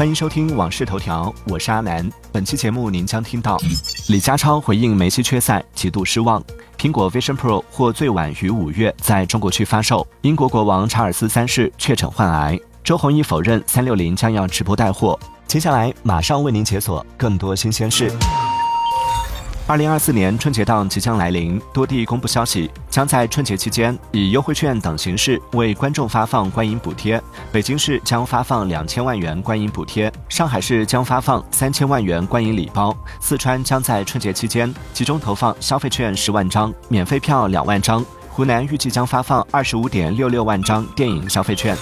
欢迎收听《往事头条》，我是阿南。本期节目您将听到：李家超回应梅西缺赛，极度失望；苹果 Vision Pro 或最晚于五月在中国区发售；英国国王查尔斯三世确诊患癌；周鸿祎否认三六零将要直播带货。接下来马上为您解锁更多新鲜事。二零二四年春节档即将来临，多地公布消息，将在春节期间以优惠券等形式为观众发放观影补贴。北京市将发放两千万元观影补贴，上海市将发放三千万元观影礼包，四川将在春节期间集中投放消费券十万张、免费票两万张，湖南预计将发放二十五点六六万张电影消费券。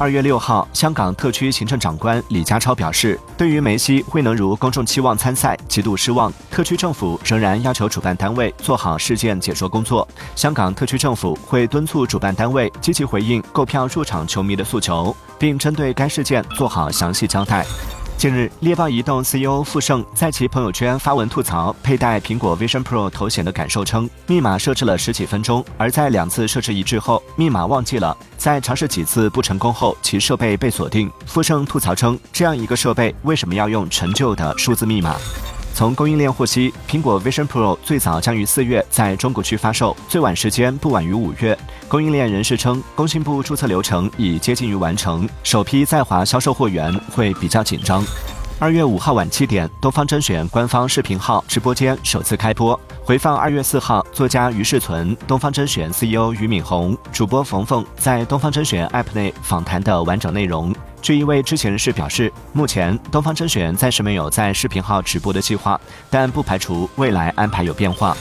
二月六号，香港特区行政长官李家超表示，对于梅西未能如公众期望参赛，极度失望。特区政府仍然要求主办单位做好事件解说工作。香港特区政府会敦促主办单位积极回应购票入场球迷的诉求，并针对该事件做好详细交代。近日，猎豹移动 CEO 傅盛在其朋友圈发文吐槽佩戴苹果 Vision Pro 头显的感受，称密码设置了十几分钟，而在两次设置一致后，密码忘记了。在尝试几次不成功后，其设备被锁定。傅盛吐槽称，这样一个设备为什么要用陈旧的数字密码？从供应链获悉，苹果 Vision Pro 最早将于四月在中国区发售，最晚时间不晚于五月。供应链人士称，工信部注册流程已接近于完成，首批在华销售货源会比较紧张。二月五号晚七点，东方甄选官方视频号直播间首次开播，回放二月四号作家于世存、东方甄选 CEO 俞敏洪、主播冯冯在东方甄选 App 内访谈的完整内容。据一位知情人士表示，目前东方甄选暂时没有在视频号直播的计划，但不排除未来安排有变化。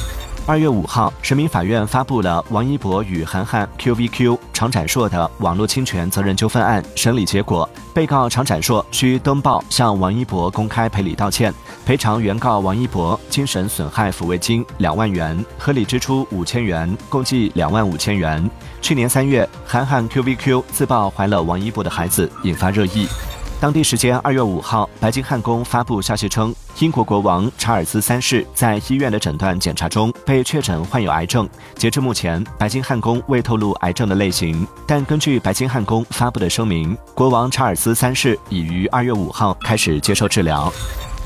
二月五号，人民法院发布了王一博与韩寒、QVQ、常展硕的网络侵权责任纠纷案审理结果。被告常展硕需登报向王一博公开赔礼道歉，赔偿原告王一博精神损害抚慰金两万元，合理支出五千元，共计两万五千元。去年三月，韩寒 QVQ 自曝怀了王一博的孩子，引发热议。当地时间二月五号，白金汉宫发布消息称，英国国王查尔斯三世在医院的诊断检查中被确诊患有癌症。截至目前，白金汉宫未透露癌症的类型，但根据白金汉宫发布的声明，国王查尔斯三世已于二月五号开始接受治疗。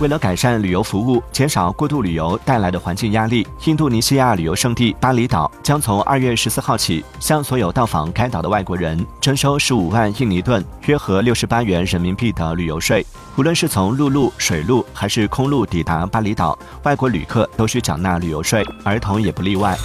为了改善旅游服务，减少过度旅游带来的环境压力，印度尼西亚旅游胜地巴厘岛将从二月十四号起，向所有到访该岛的外国人征收十五万印尼盾（约合六十八元人民币）的旅游税。无论是从陆路、水路还是空路抵达巴厘岛，外国旅客都需缴纳旅游税，儿童也不例外。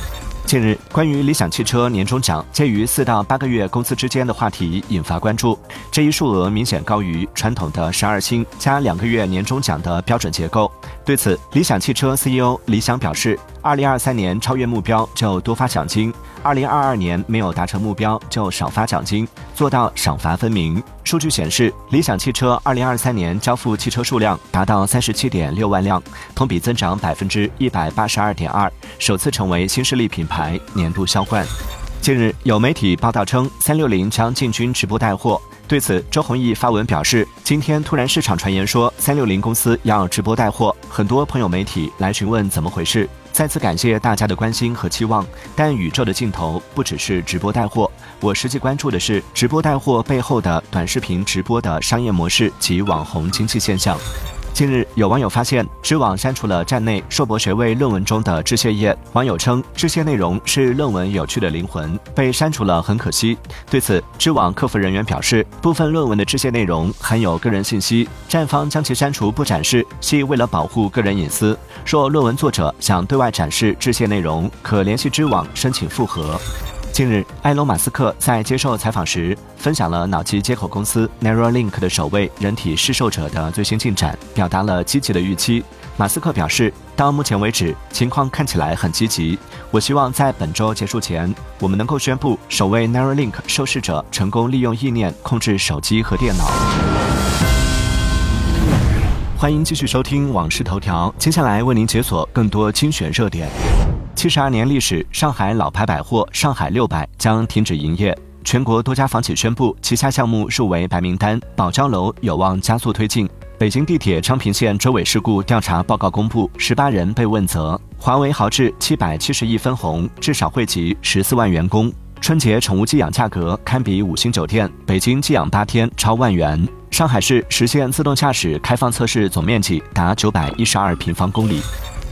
近日，关于理想汽车年终奖介于四到八个月工资之间的话题引发关注。这一数额明显高于传统的十二薪加两个月年终奖的标准结构。对此，理想汽车 CEO 李想表示。二零二三年超越目标就多发奖金，二零二二年没有达成目标就少发奖金，做到赏罚分明。数据显示，理想汽车二零二三年交付汽车数量达到三十七点六万辆，同比增长百分之一百八十二点二，首次成为新势力品牌年度销冠。近日，有媒体报道称，三六零将进军直播带货。对此，周鸿祎发文表示：“今天突然市场传言说三六零公司要直播带货，很多朋友媒体来询问怎么回事。再次感谢大家的关心和期望。但宇宙的尽头不只是直播带货，我实际关注的是直播带货背后的短视频直播的商业模式及网红经济现象。”近日，有网友发现知网删除了站内硕博学位论文中的致谢页。网友称，致谢内容是论文有趣的灵魂，被删除了很可惜。对此，知网客服人员表示，部分论文的致谢内容含有个人信息，站方将其删除不展示，系为了保护个人隐私。若论文作者想对外展示致谢内容，可联系知网申请复核。近日，埃隆·马斯克在接受采访时分享了脑机接口公司 Neuralink 的首位人体试受者的最新进展，表达了积极的预期。马斯克表示，到目前为止，情况看起来很积极。我希望在本周结束前，我们能够宣布首位 Neuralink 受试者成功利用意念控制手机和电脑。欢迎继续收听《往事头条》，接下来为您解锁更多精选热点。七十二年历史，上海老牌百货上海六百将停止营业。全国多家房企宣布旗下项目入围白名单，保交楼有望加速推进。北京地铁昌平线追尾事故调查报告公布，十八人被问责。华为豪掷七百七十亿分红，至少惠及十四万员工。春节宠物寄养价格堪比五星酒店，北京寄养八天超万元。上海市实现自动驾驶开放测试总面积达九百一十二平方公里。